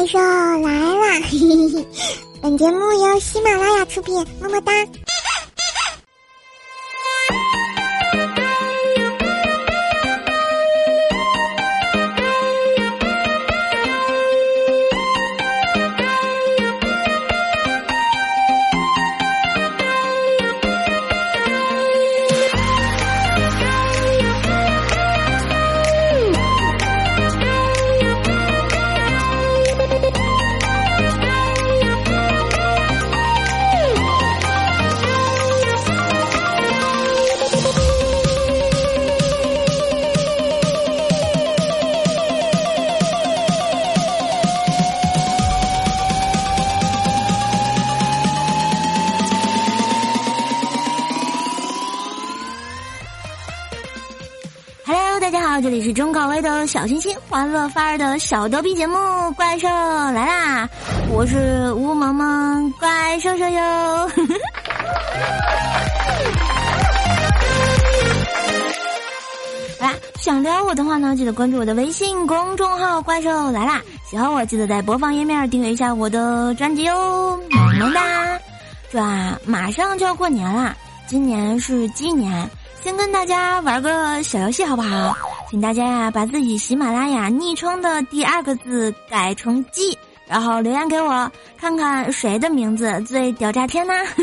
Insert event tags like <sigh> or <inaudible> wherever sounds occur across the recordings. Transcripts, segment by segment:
怪兽来了！<laughs> 本节目由喜马拉雅出品，么么哒。欢乐范儿的小逗逼节目《怪兽来啦》，我是吴萌萌怪兽兽哟。<laughs> 来，想撩我的话呢，记得关注我的微信公众号“怪兽来啦”。喜欢我，记得在播放页面订阅一下我的专辑哟，萌萌哒！这啊，马上就要过年啦，今年是鸡年。先跟大家玩个小游戏好不好？请大家呀把自己喜马拉雅昵称的第二个字改成“鸡”，然后留言给我，看看谁的名字最屌炸天呢？<laughs>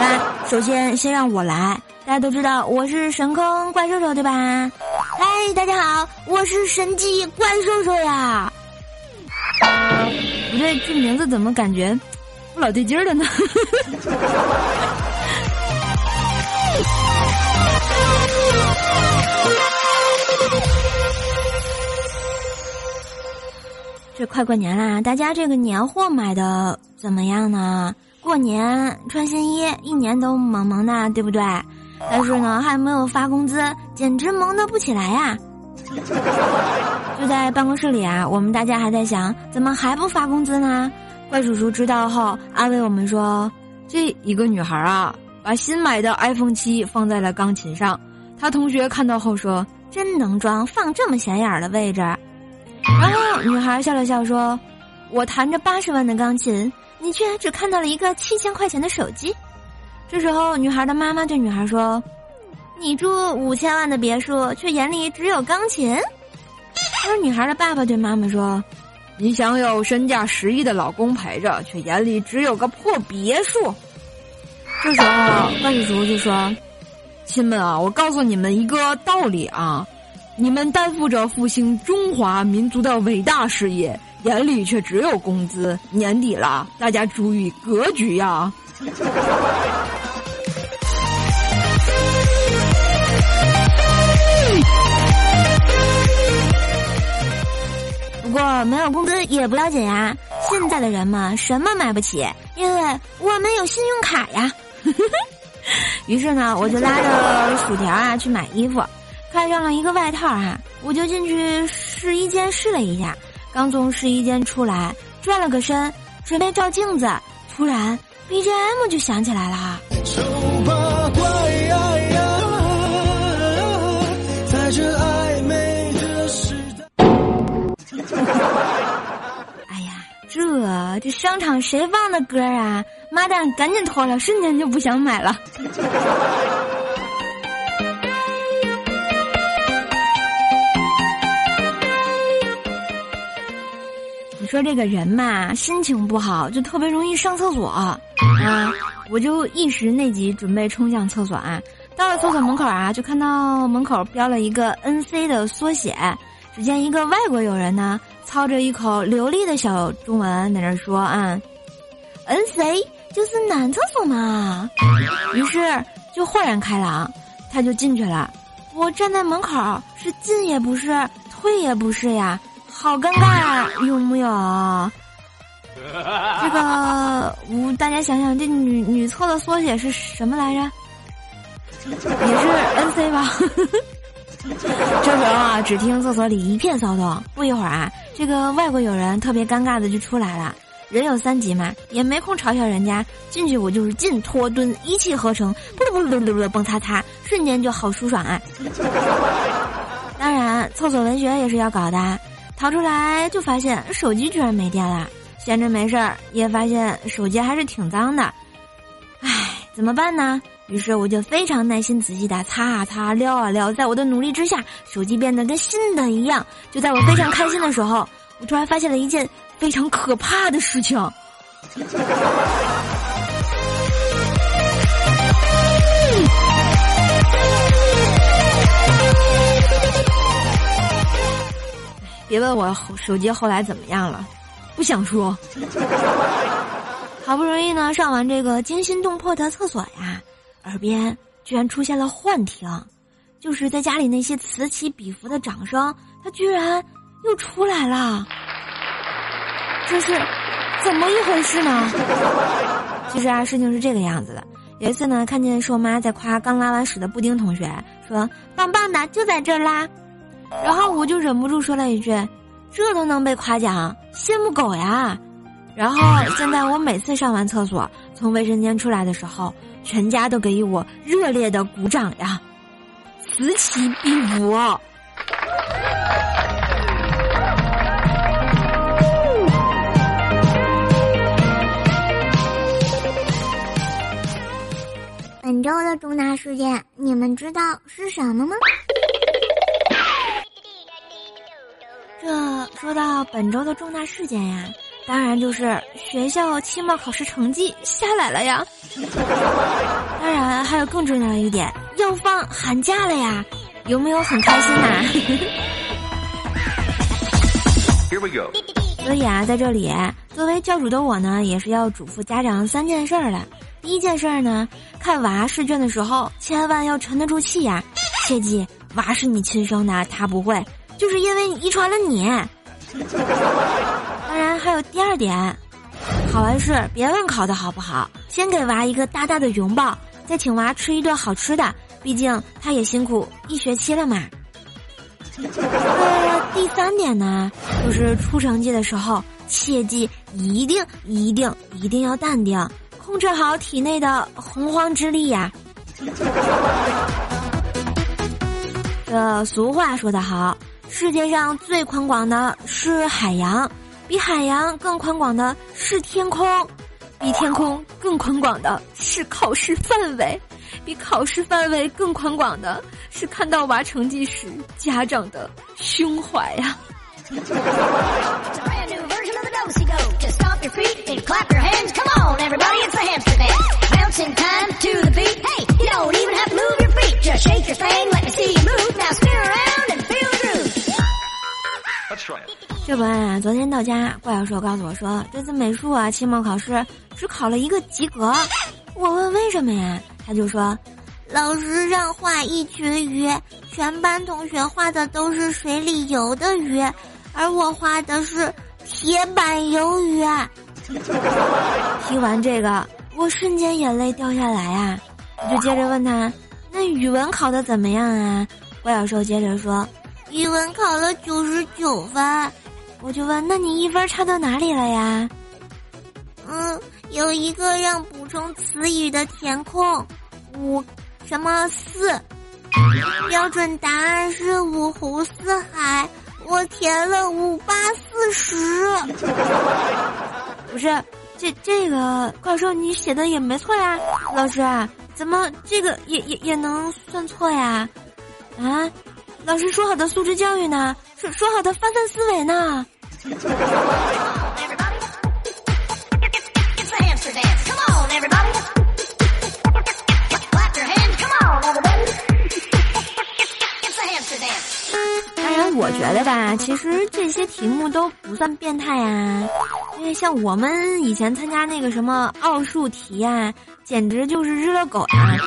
来，首先先让我来。大家都知道我是神坑怪兽兽对吧？嗨，大家好，我是神鸡怪兽兽呀。不对，这名字怎么感觉不老对劲儿的呢？<laughs> 这快过年啦，大家这个年货买的怎么样呢？过年穿新衣，一年都萌萌的，对不对？但是呢，还没有发工资，简直萌的不起来呀！就在办公室里啊，我们大家还在想，怎么还不发工资呢？怪叔叔知道后安慰我们说：“这一个女孩啊，把新买的 iPhone 七放在了钢琴上，她同学看到后说，真能装，放这么显眼的位置。”然后女孩笑了笑说：“我弹着八十万的钢琴，你却只看到了一个七千块钱的手机。”这时候，女孩的妈妈对女孩说：“你住五千万的别墅，却眼里只有钢琴。<laughs> ”而女孩的爸爸对妈妈说：“你想有身价十亿的老公陪着，却眼里只有个破别墅。<laughs> ”这时候，怪叔叔就说：“亲们啊，我告诉你们一个道理啊。”你们担负着复兴中华民族的伟大事业，眼里却只有工资。年底了，大家注意格局呀！不过没有工资也不要紧呀。现在的人嘛，什么买不起？因为我们有信用卡呀。<laughs> <laughs> 于是呢，我就拉着薯条啊去买衣服。穿上了一个外套啊，我就进去试衣间试了一下。刚从试衣间出来，转了个身，准备照镜子，突然 BGM 就响起来了。丑八怪，在这暧昧的时代。哎呀，这这商场谁放的歌啊？妈蛋，赶紧脱了，瞬间就不想买了。说这个人嘛，心情不好就特别容易上厕所啊！我就一时内急，准备冲向厕所啊。到了厕所门口啊，就看到门口标了一个 “N C” 的缩写。只见一个外国友人呢，操着一口流利的小中文在那说啊：“N C 就是男厕所嘛。”于是就豁然开朗，他就进去了。我站在门口，是进也不是，退也不是呀。好尴尬，啊有木有？<laughs> 这个，我大家想想，这女女厕的缩写是什么来着？也是 N C 吧？<laughs> 这时候啊，只听厕所里一片骚动。不一会儿啊，这个外国友人特别尴尬的就出来了。人有三急嘛，也没空嘲笑人家。进去我就是进拖蹲一气呵成，不不不不不蹦擦擦，瞬间就好舒爽啊！当然，厕所文学也是要搞的。掏出来就发现手机居然没电了。闲着没事儿，也发现手机还是挺脏的。唉，怎么办呢？于是我就非常耐心仔细的擦啊擦，撩啊撩。在我的努力之下，手机变得跟新的一样。就在我非常开心的时候，我突然发现了一件非常可怕的事情。别问我手机后来怎么样了，不想说。好不容易呢，上完这个惊心动魄的厕所呀，耳边居然出现了幻听，就是在家里那些此起彼伏的掌声，它居然又出来了。这是怎么一回事呢？其实啊，事情是这个样子的。有一次呢，看见硕妈在夸刚拉完屎的布丁同学，说棒棒的就在这儿拉。然后我就忍不住说了一句：“这都能被夸奖，羡慕狗呀！”然后现在我每次上完厕所，从卫生间出来的时候，全家都给予我热烈的鼓掌呀，此起彼伏。本周的重大事件，你们知道是什么吗？这说到本周的重大事件呀，当然就是学校期末考试成绩下来了呀。<laughs> 当然还有更重要的一点，要放寒假了呀，有没有很开心呐？<laughs> Here we go。所以啊，在这里作为教主的我呢，也是要嘱咐家长三件事儿的。第一件事儿呢，看娃试卷的时候，千万要沉得住气呀，切记娃是你亲生的，他不会。就是因为遗传了你。<laughs> 当然还有第二点，考完试别问考的好不好，先给娃一个大大的拥抱，再请娃吃一顿好吃的，毕竟他也辛苦一学期了嘛。呃，第三点呢，就是出成绩的时候，切记一定一定一定要淡定，控制好体内的洪荒之力呀。<laughs> 这俗话说得好。世界上最宽广的是海洋，比海洋更宽广的是天空，比天空更宽广的是考试范围，比考试范围更宽广的是看到娃成绩时家长的胸怀呀。这不啊，昨天到家，怪教授告诉我说，这次美术啊期末考试只考了一个及格。我问为什么呀？他就说，老师让画一群鱼，全班同学画的都是水里游的鱼，而我画的是铁板鱿鱼。听完这个，我瞬间眼泪掉下来啊！我就接着问他，那语文考的怎么样啊？怪教授接着说。语文考了九十九分，我就问：那你一分差到哪里了呀？嗯，有一个让补充词语的填空，五什么四，标准答案是五湖四海，我填了五八四十。<laughs> 不是，这这个怪兽你写的也没错呀，老师，怎么这个也也也能算错呀？啊？老师说好的素质教育呢？说说好的发散思维呢？当然，我觉得吧，其实这些题目都不算变态呀，因为像我们以前参加那个什么奥数题呀，简直就是日了狗呀。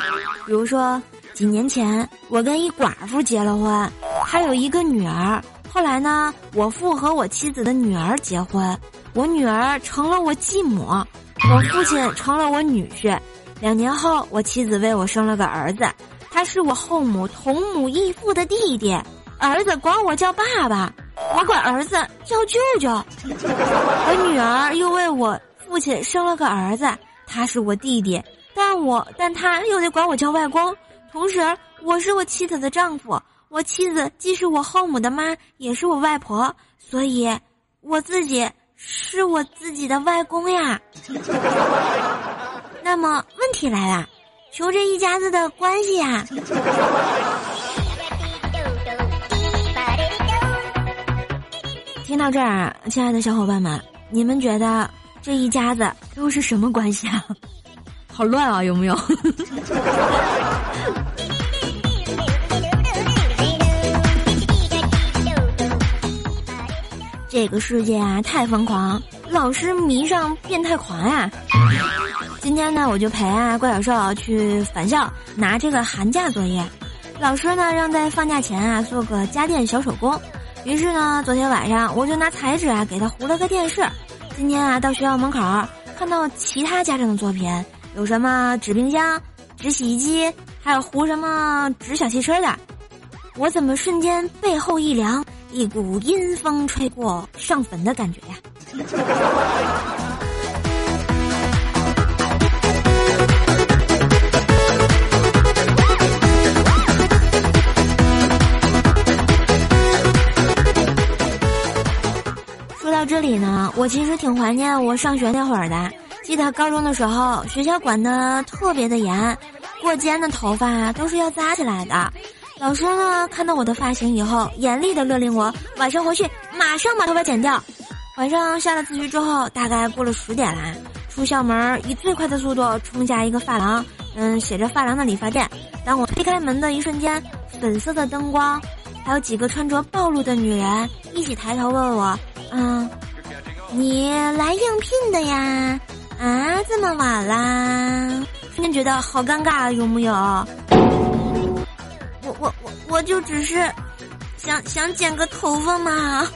比如说。几年前，我跟一寡妇结了婚，还有一个女儿。后来呢，我父和我妻子的女儿结婚，我女儿成了我继母，我父亲成了我女婿。两年后，我妻子为我生了个儿子，他是我后母同母异父的弟弟。儿子管我叫爸爸，我管儿子叫舅舅。我女儿又为我父亲生了个儿子，他是我弟弟，但我但他又得管我叫外公。同时，我是我妻子的丈夫，我妻子既是我后母的妈，也是我外婆，所以我自己是我自己的外公呀。<laughs> 那么问题来了，求这一家子的关系呀。听到这儿，亲爱的小伙伴们，你们觉得这一家子都是什么关系啊？<laughs> 好乱啊，有没有？<laughs> 这个世界啊，太疯狂，老师迷上变态狂啊！今天呢，我就陪啊怪小兽去返校拿这个寒假作业，老师呢让在放假前啊做个家电小手工。于是呢，昨天晚上我就拿彩纸啊给他糊了个电视。今天啊到学校门口看到其他家长的作品，有什么纸冰箱、纸洗衣机，还有糊什么纸小汽车的。我怎么瞬间背后一凉，一股阴风吹过，上坟的感觉呀！说到这里呢，我其实挺怀念我上学那会儿的。记得高中的时候，学校管的特别的严，过肩的头发都是要扎起来的。老师呢，看到我的发型以后，严厉的勒令我晚上回去马上把头发剪掉。晚上下了自习之后，大概过了十点了，出校门以最快的速度冲下一个发廊，嗯，写着发廊的理发店。当我推开门的一瞬间，粉色的灯光，还有几个穿着暴露的女人一起抬头问我。嗯，你来应聘的呀？啊，这么晚啦？瞬间觉得好尴尬，有木有？我就只是想想剪个头发嘛。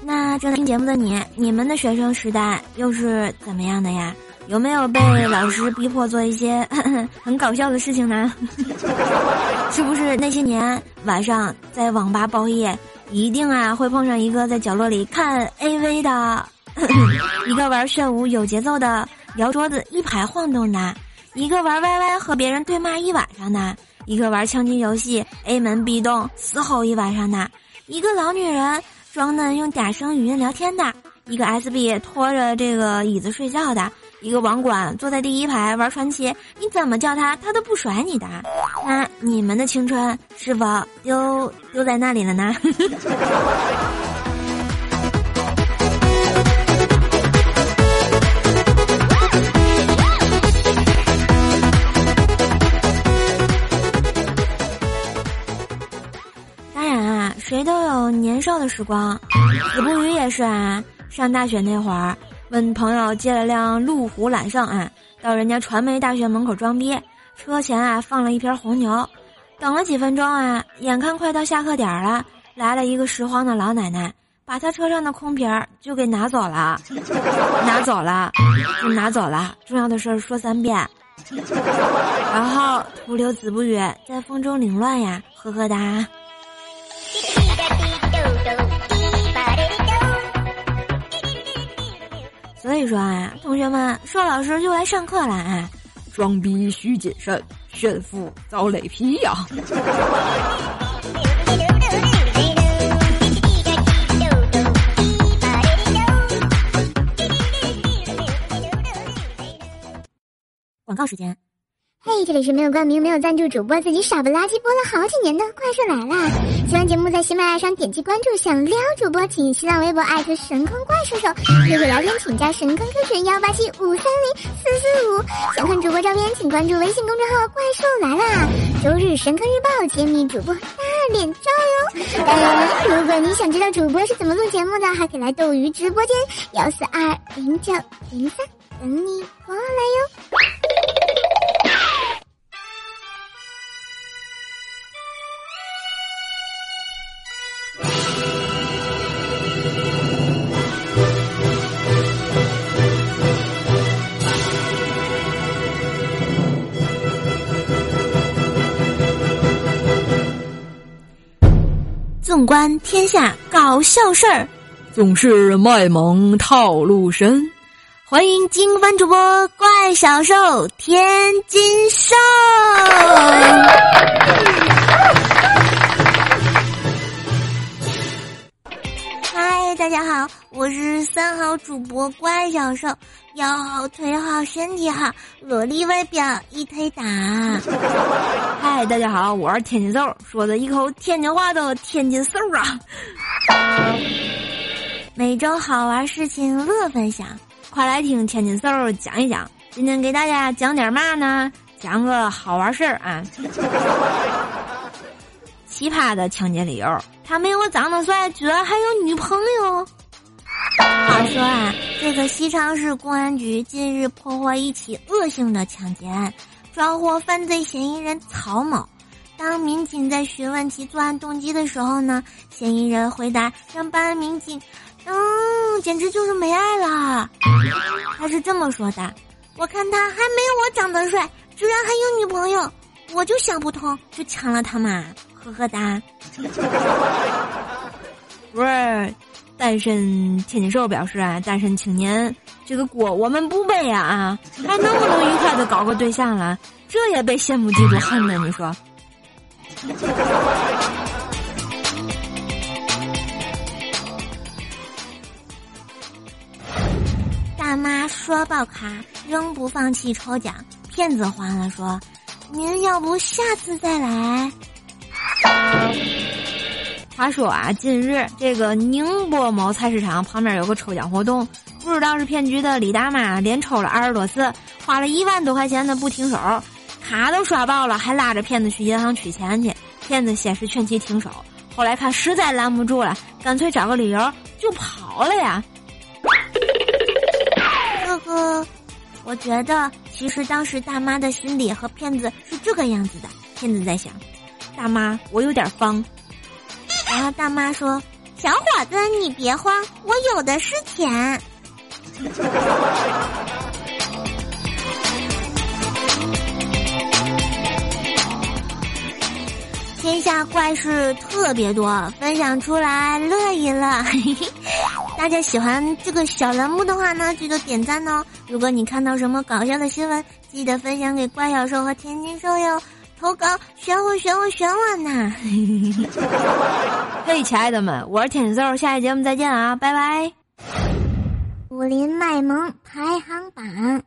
那正在听节目的你，你们的学生时代又是怎么样的呀？有没有被老师逼迫做一些 <laughs> 很搞笑的事情呢？<laughs> 是不是那些年晚上在网吧包夜，一定啊会碰上一个在角落里看 AV 的，<coughs> 一个玩炫舞有节奏的摇桌子一排晃动的，一个玩 YY 和别人对骂一晚上的，一个玩枪击游戏 A 门 B 洞嘶吼一晚上的，一个老女人。装嫩用嗲声语音聊天的一个 SB 拖着这个椅子睡觉的一个网管坐在第一排玩传奇，你怎么叫他他都不甩你的。那你们的青春是否丢丢在那里了呢？<laughs> 当然啊谁都有年少的时光，子不语也是啊。上大学那会儿，问朋友借了辆路虎揽胜啊，到人家传媒大学门口装逼，车前啊放了一瓶红牛，等了几分钟啊，眼看快到下课点了，来了一个拾荒的老奶奶，把他车上的空瓶儿就给拿走了，拿走了，就拿走了，重要的事儿说三遍，然后徒留子不语在风中凌乱呀，呵呵哒。所以说啊，同学们，说老师又来上课了啊！装逼需谨慎，炫富遭雷劈呀！<laughs> 广告时间。嘿，这里是没有冠名、没有赞助，主播自己傻不拉几播了好几年的怪兽来了。喜欢节目在喜马拉雅上点击关注，想撩主播请新浪微博艾特神坑怪兽手，约会聊天请加神坑 Q 群幺八七五三零四四五。想看主播照片请关注微信公众号怪兽来了。周日神坑日报揭秘主播大脸照哟。当然，如果你想知道主播是怎么录节目的，还可以来斗鱼直播间幺四二零九零三等你过来哟。纵观天下搞笑事儿，总是卖萌套路深。欢迎金番主播怪小兽天津兽。嗨，大家好，我是三好主播怪小兽，腰好腿好身体好，萝莉外表一推打。<laughs> 嗨，大家好，我是天津瘦，说的一口天津话的天津瘦啊。每周好玩事情乐分享。快来听天津瘦讲一讲，今天给大家讲点嘛呢？讲个好玩事儿啊！<laughs> 奇葩的抢劫理由，他没我长得帅，居然还有女朋友。话说啊，这个西昌市公安局近日破获一起恶性的抢劫案，抓获犯罪嫌疑人曹某。当民警在询问其作案动机的时候呢，嫌疑人回答让办案民警。嗯，简直就是没爱了。他是这么说的：“我看他还没有我长得帅，居然还有女朋友，我就想不通，就抢了他嘛，呵呵哒。<laughs> ”不是，单身天津兽表示啊，单身青年这个锅我们不背啊啊，还能不能愉快的搞个对象了？这也被羡慕嫉妒恨呢？你说？大妈刷爆卡，仍不放弃抽奖。骗子慌了，说：“您要不下次再来？”话说啊，近日这个宁波某菜市场旁边有个抽奖活动，不知道是骗局的李大妈连抽了二十多次，花了一万多块钱的不停手，卡都刷爆了，还拉着骗子去银行取钱去。骗子先是劝其停手，后来看实在拦不住了，干脆找个理由就跑了呀。呵呵，我觉得其实当时大妈的心里和骗子是这个样子的。骗子在想，大妈我有点方。然后大妈说：“小伙子，你别慌，我有的是钱。”天下怪事特别多，分享出来乐一乐。<laughs> 大家喜欢这个小栏目的话呢，记得点赞哦。如果你看到什么搞笑的新闻，记得分享给怪小兽和天津兽哟。投稿选我选我选我呢！<laughs> 嘿，亲爱的们，我是天秀，下期节目再见啊，拜拜。武林卖萌排行榜。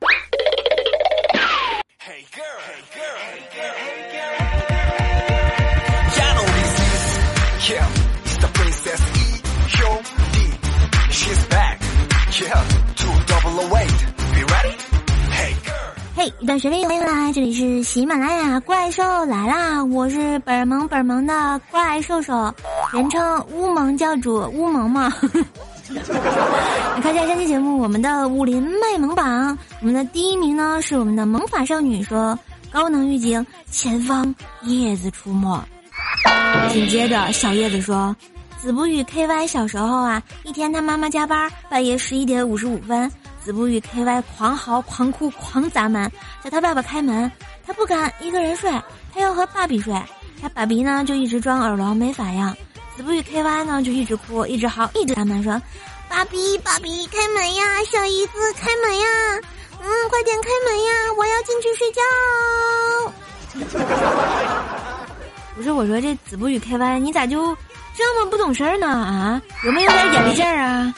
嘿，一段旋律欢迎来，这里是喜马拉雅怪兽来啦！我是本萌本萌的怪兽兽，人称乌蒙教主乌蒙嘛。<laughs> 来看一下上期节目，我们的武林卖萌榜，我们的第一名呢是我们的萌法少女说高能预警前方叶子出没。紧接着小叶子说，子不语 KY 小时候啊，一天他妈妈加班，半夜十一点五十五分。子不语 KY 狂嚎狂哭狂砸门，叫他爸爸开门，他不敢一个人睡，他要和爸比睡。他爸比呢就一直装耳聋没反应，子不语 KY 呢就一直哭一直嚎一直砸门说：“爸比爸比开门呀，小姨子开门呀，嗯快点开门呀，我要进去睡觉。”不是我说这子不语 KY 你咋就这么不懂事儿呢啊？有没有点眼力劲儿啊？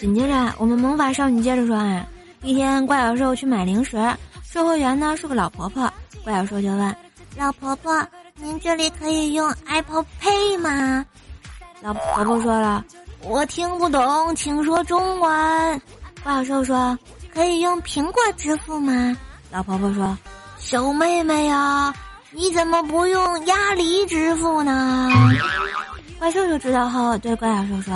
紧接着，我们萌法少女接着说：“啊，一天，怪小兽去买零食，售货员呢是个老婆婆。怪小兽就问老婆婆：‘您这里可以用 Apple Pay 吗？’老婆婆说了：‘我听不懂，请说中文。’怪小兽说：‘可以用苹果支付吗？’老婆婆说：‘小妹妹呀，你怎么不用鸭梨支付呢？’怪兽就知道后对怪兽说。”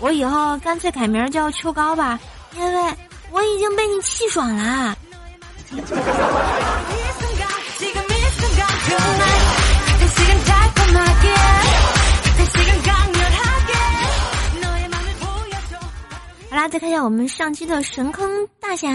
我以后干脆改名叫秋高吧，因为我已经被你气爽了。再看一下我们上期的神坑大侠，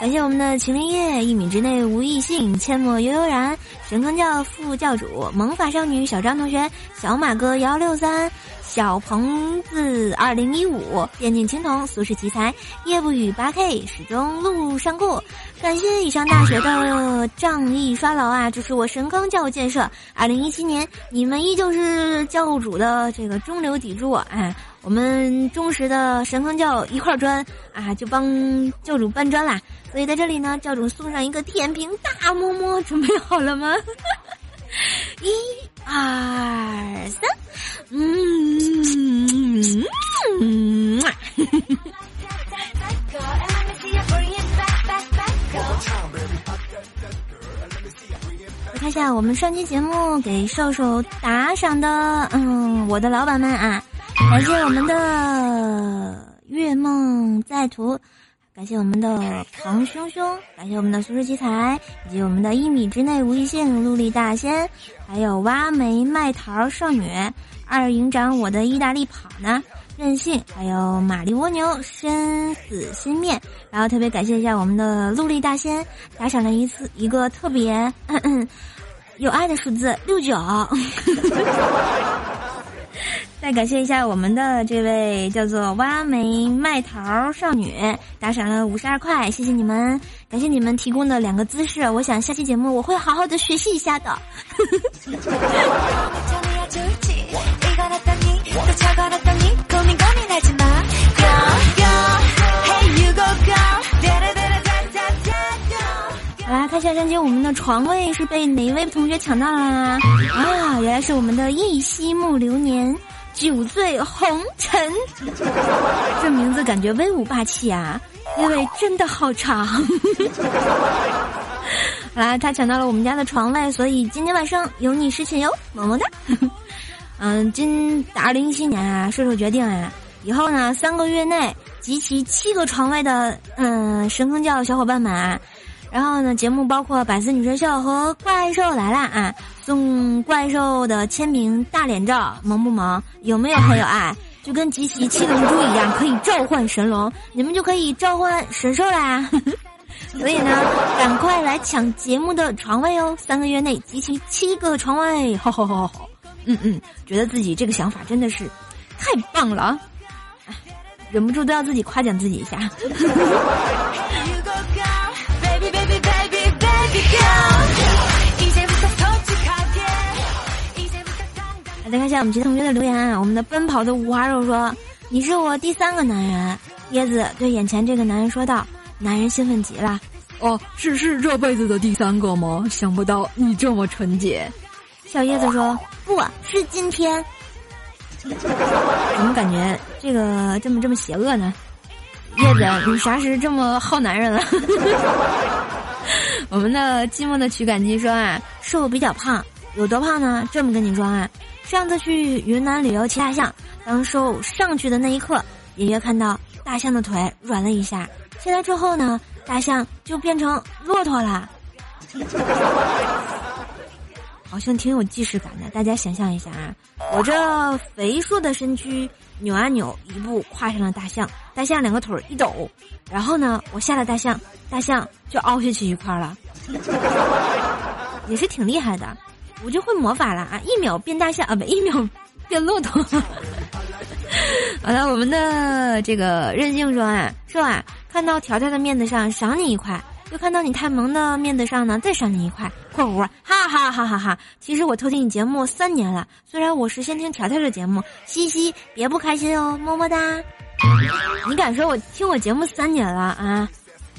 感谢我们的秦林叶一米之内无异性，阡陌悠悠然，神坑教副教主，萌法少女小张同学，小马哥幺六三。小鹏子二零一五，电竞青铜，俗世奇才，夜不语八 K，始终路上过。感谢以上大学的仗义刷劳啊，支持我神坑教建设。二零一七年，你们依旧是教主的这个中流砥柱，哎，我们忠实的神坑教一块砖啊，就帮教主搬砖啦。所以在这里呢，教主送上一个舔屏大么么，准备好了吗？<laughs> 一、二、三。嗯，下我们上期节目给瘦瘦打赏的，嗯，我的老板们啊，感谢我们的月梦在途。感谢我们的庞兄兄，感谢我们的苏世奇才，以及我们的一米之内无异性陆力大仙，还有挖煤卖桃少女二营长，我的意大利跑呢，任性，还有玛丽蜗牛生死心面，然后特别感谢一下我们的陆力大仙，打赏了一次一个特别有爱的数字六九。<laughs> 再感谢一下我们的这位叫做挖煤卖桃少女，打赏了五十二块，谢谢你们，感谢你们提供的两个姿势，我想下期节目我会好好的学习一下的。<laughs> 上期我们的床位是被哪一位同学抢到了啊？啊，原来是我们的一夕暮流年。酒醉红尘，<laughs> 这名字感觉威武霸气啊！因为真的好长。<laughs> 好啦，他抢到了我们家的床位，所以今天晚上有你侍寝哟，么么哒。<laughs> 嗯，今二零一七年啊，射手决定啊，以后呢三个月内集齐七个床位的嗯神坑教小伙伴们啊。然后呢，节目包括百思女神秀和怪兽来了啊，送怪兽的签名大脸照，萌不萌？有没有很有爱？<laughs> 就跟集齐七龙珠一样，可以召唤神龙，你们就可以召唤神兽啦。<laughs> 所以呢，赶快来抢节目的床位哦！三个月内集齐七个床位，好好好好好。嗯嗯，觉得自己这个想法真的是太棒了，忍不住都要自己夸奖自己一下。<laughs> 再看一下我们其他同学的留言啊，我们的奔跑的五花肉说：“你是我第三个男人。”椰子对眼前这个男人说道：“男人兴奋极了。”哦，是是这辈子的第三个吗？想不到你这么纯洁。小叶子说：“不是今天。”怎么感觉这个这么这么邪恶呢？叶子，你啥时这么好男人了？<laughs> 我们的寂寞的取感机说啊，瘦比较胖，有多胖呢？这么跟你说啊，上次去云南旅游骑大象，当瘦上去的那一刻，隐约看到大象的腿软了一下，下来之后呢，大象就变成骆驼了，<laughs> 好像挺有既视感的。大家想象一下啊，我这肥硕的身躯扭啊扭，一步跨上了大象，大象两个腿一抖。然后呢，我下了大象，大象就凹下去一块了，<laughs> 也是挺厉害的。我就会魔法了啊！一秒变大象啊，不，一秒变骆驼。<laughs> 好了，我们的这个任性说啊，说啊，看到条条的面子上赏你一块，又看到你太萌的面子上呢再赏你一块。括弧，哈哈哈哈哈！其实我偷听你节目三年了，虽然我是先听条条的节目，嘻嘻，别不开心哦，么么哒。你敢说我听我节目三年了啊？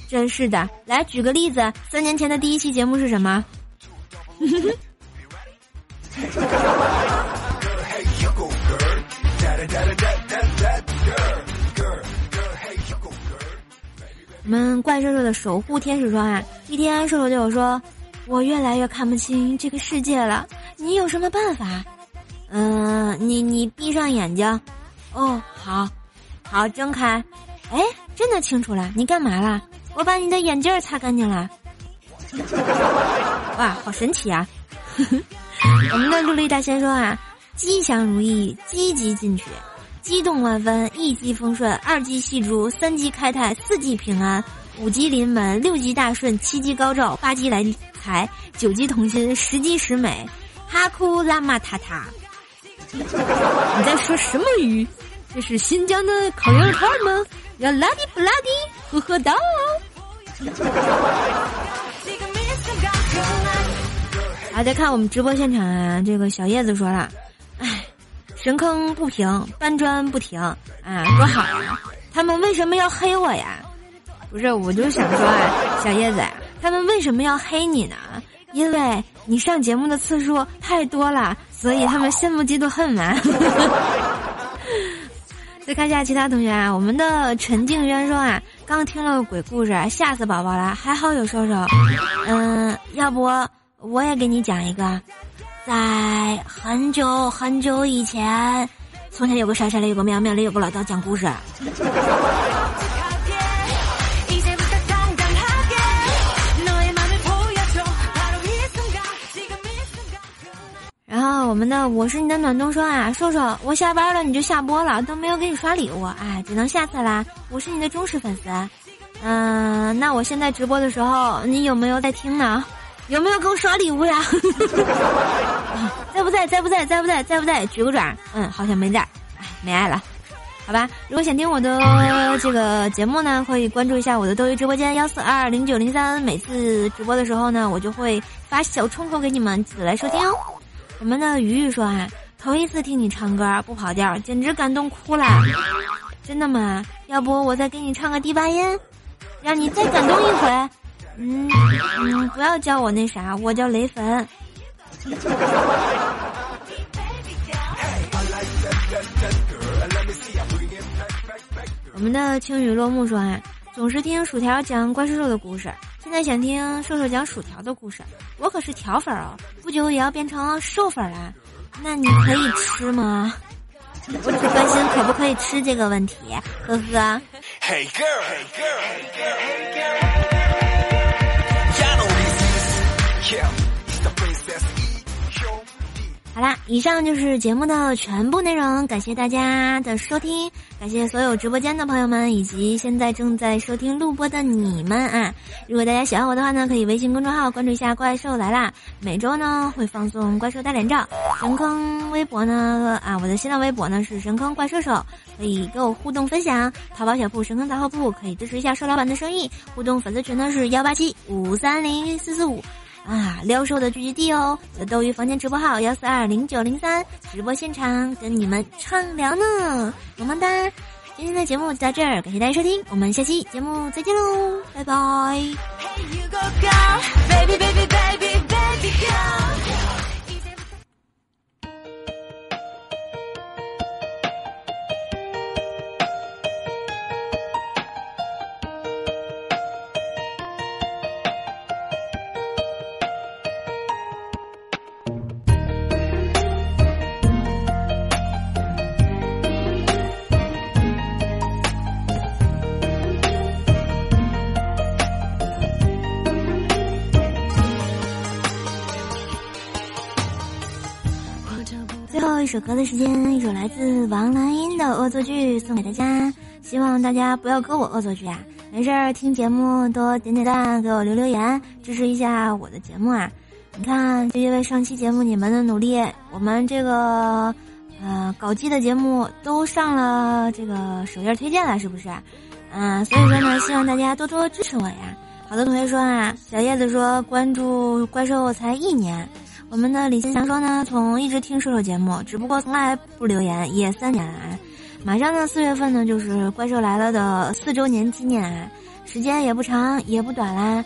真是的！来举个例子，三年前的第一期节目是什么？<laughs> 我们怪兽兽的守护天使说啊，一天兽兽对我说：“我越来越看不清这个世界了，你有什么办法？”嗯，你你闭上眼睛。哦，好。好，睁开，哎，真的清楚了。你干嘛啦？我把你的眼镜擦干净了。哇，好神奇啊！呵呵我们的陆力大仙说啊，吉祥如意，积极进取。激动万分，一击丰顺，二击细珠，三击开泰，四季平安，五击临门，六级大顺，七级高照，八级来财，九级同心，十级十美，哈库拉玛塔塔。你在说什么鱼？这是新疆的烤羊肉串吗？要拉蒂不拉蒂？呵呵哒。啊，在看我们直播现场啊，这个小叶子说了，哎，神坑不平，搬砖不停啊，多好呀！他们为什么要黑我呀？不是，我就想说啊，小叶子，他们为什么要黑你呢？因为你上节目的次数太多了，所以他们羡慕嫉妒恨嘛。<laughs> 再看一下其他同学啊，我们的陈静渊说啊，刚听了个鬼故事，吓死宝宝了，还好有瘦瘦。嗯，要不我也给你讲一个，在很久很久以前，从前有个山，山里有个庙，庙里有个老道讲故事。然后我们的我是你的暖冬说啊，瘦瘦，我下班了你就下播了，都没有给你刷礼物，哎，只能下次啦。我是你的忠实粉丝，嗯，那我现在直播的时候，你有没有在听呢？有没有给我刷礼物呀？<laughs> 在不在？在不在？在不在？在不在？举个爪。嗯，好像没在。哎，没爱了。好吧，如果想听我的这个节目呢，可以关注一下我的斗鱼直播间幺四二零九零三。每次直播的时候呢，我就会发小窗口给你们起来收听。我们的鱼鱼说啊，头一次听你唱歌不跑调，简直感动哭了。真的吗？要不我再给你唱个低八音，让你再感动一回。嗯嗯，不要叫我那啥，我叫雷粉。<laughs> 我们的青雨落幕说啊，总是听薯条讲怪兽兽的故事，现在想听瘦瘦讲薯条的故事。我可是条粉哦，不久也要变成瘦粉啦。那你可以吃吗？<laughs> 我只关心可不可以吃这个问题，呵呵嘿 girl 嘿 girl 嘿 girl 嘿 girl。好啦，以上就是节目的全部内容，感谢大家的收听，感谢所有直播间的朋友们，以及现在正在收听录播的你们啊！如果大家喜欢我的话呢，可以微信公众号关注一下“怪兽来啦”，每周呢会放送怪兽大脸照。神坑微博呢啊，我的新浪微博呢是神坑怪兽手，可以跟我互动分享。淘宝小铺神坑杂货铺可以支持一下瘦老板的生意。互动粉丝群呢是幺八七五三零四四五。啊，撩瘦的聚集地哦！在斗鱼房间直播号幺四二零九零三，直播现场跟你们畅聊呢，么么哒！今天的节目就到这儿，感谢大家收听，我们下期节目再见喽，拜拜。一首歌的时间，一首来自王蓝音的恶作剧送给大家，希望大家不要跟我恶作剧啊！没事儿，听节目多点点赞，给我留留言，支持一下我的节目啊！你看，就因为上期节目你们的努力，我们这个呃搞基的节目都上了这个首页推荐了，是不是？嗯，所以说呢，希望大家多多支持我呀！好多同学说啊，小叶子说关注怪兽才一年。我们的李新祥说呢，从一直听射手节目，只不过从来不留言，也三年了啊。马上呢，四月份呢就是怪兽来了的四周年纪念啊，时间也不长也不短啦。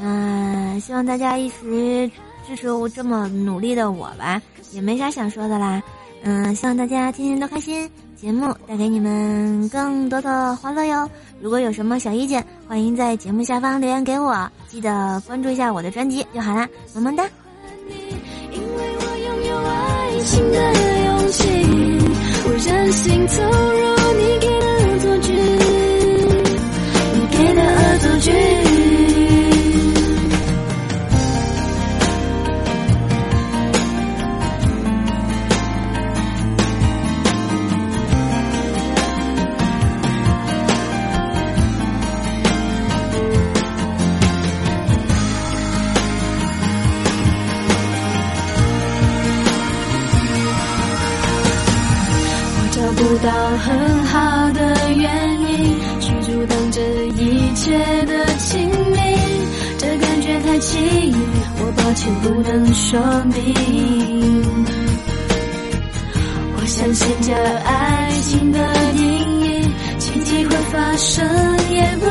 嗯，希望大家一直支持我这么努力的我吧，也没啥想说的啦。嗯，希望大家天天都开心，节目带给你们更多的欢乐哟。如果有什么小意见，欢迎在节目下方留言给我，记得关注一下我的专辑就好啦，么么哒。新的勇气，我任性投入你给的恶作剧，你给的恶作剧。到很好的原因去阻挡这一切的亲密，这感觉太奇异，我抱歉不能说明。我相信这爱情的定义，奇迹会发生也不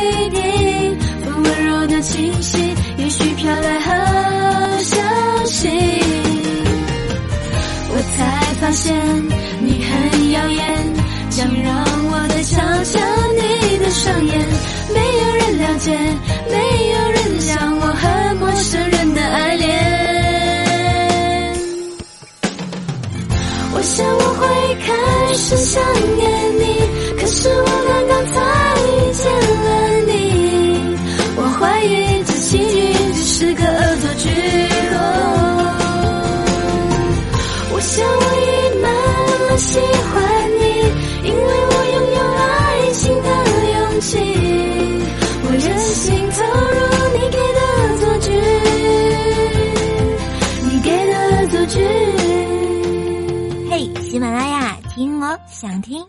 一定。风温柔的清晰，发现你很耀眼，想让我再瞧瞧你的双眼。没有人了解，没有人像我和陌生人的爱恋。我想我会开始想念你，可是我刚刚才遇见了你。我怀疑这奇迹只是个恶作剧。我想我已慢慢喜欢你，因为我拥有爱情的勇气。我任性投入你给的作剧，你给的作剧。嘿，喜马拉雅，听我想听。